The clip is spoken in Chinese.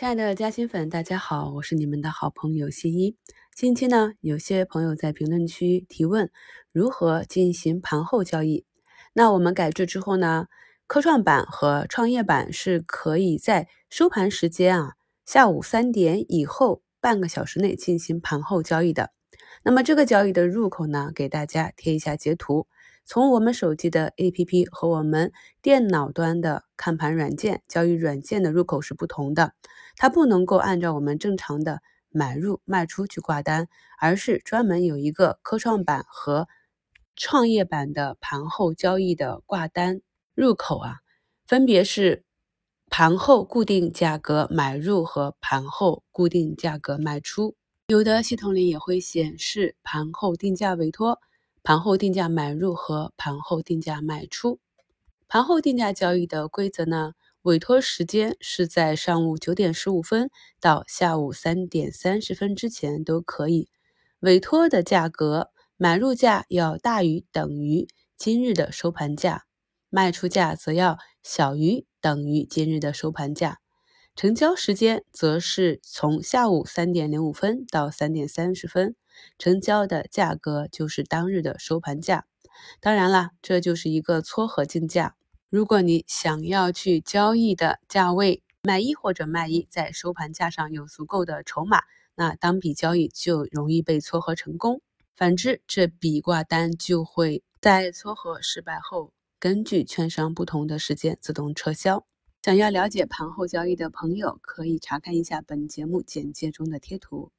亲爱的嘉兴粉，大家好，我是你们的好朋友新一。近期呢，有些朋友在评论区提问如何进行盘后交易。那我们改制之后呢，科创板和创业板是可以在收盘时间啊，下午三点以后半个小时内进行盘后交易的。那么这个交易的入口呢，给大家贴一下截图。从我们手机的 APP 和我们电脑端的看盘软件、交易软件的入口是不同的，它不能够按照我们正常的买入卖出去挂单，而是专门有一个科创板和创业板的盘后交易的挂单入口啊，分别是盘后固定价格买入和盘后固定价格卖出。有的系统里也会显示盘后定价委托。盘后定价买入和盘后定价卖出。盘后定价交易的规则呢？委托时间是在上午九点十五分到下午三点三十分之前都可以。委托的价格，买入价要大于等于今日的收盘价，卖出价则要小于等于今日的收盘价。成交时间则是从下午三点零五分到三点三十分。成交的价格就是当日的收盘价，当然了，这就是一个撮合竞价。如果你想要去交易的价位买一或者卖一，在收盘价上有足够的筹码，那当笔交易就容易被撮合成功。反之，这笔挂单就会在撮合失败后，根据券商不同的时间自动撤销。想要了解盘后交易的朋友，可以查看一下本节目简介中的贴图。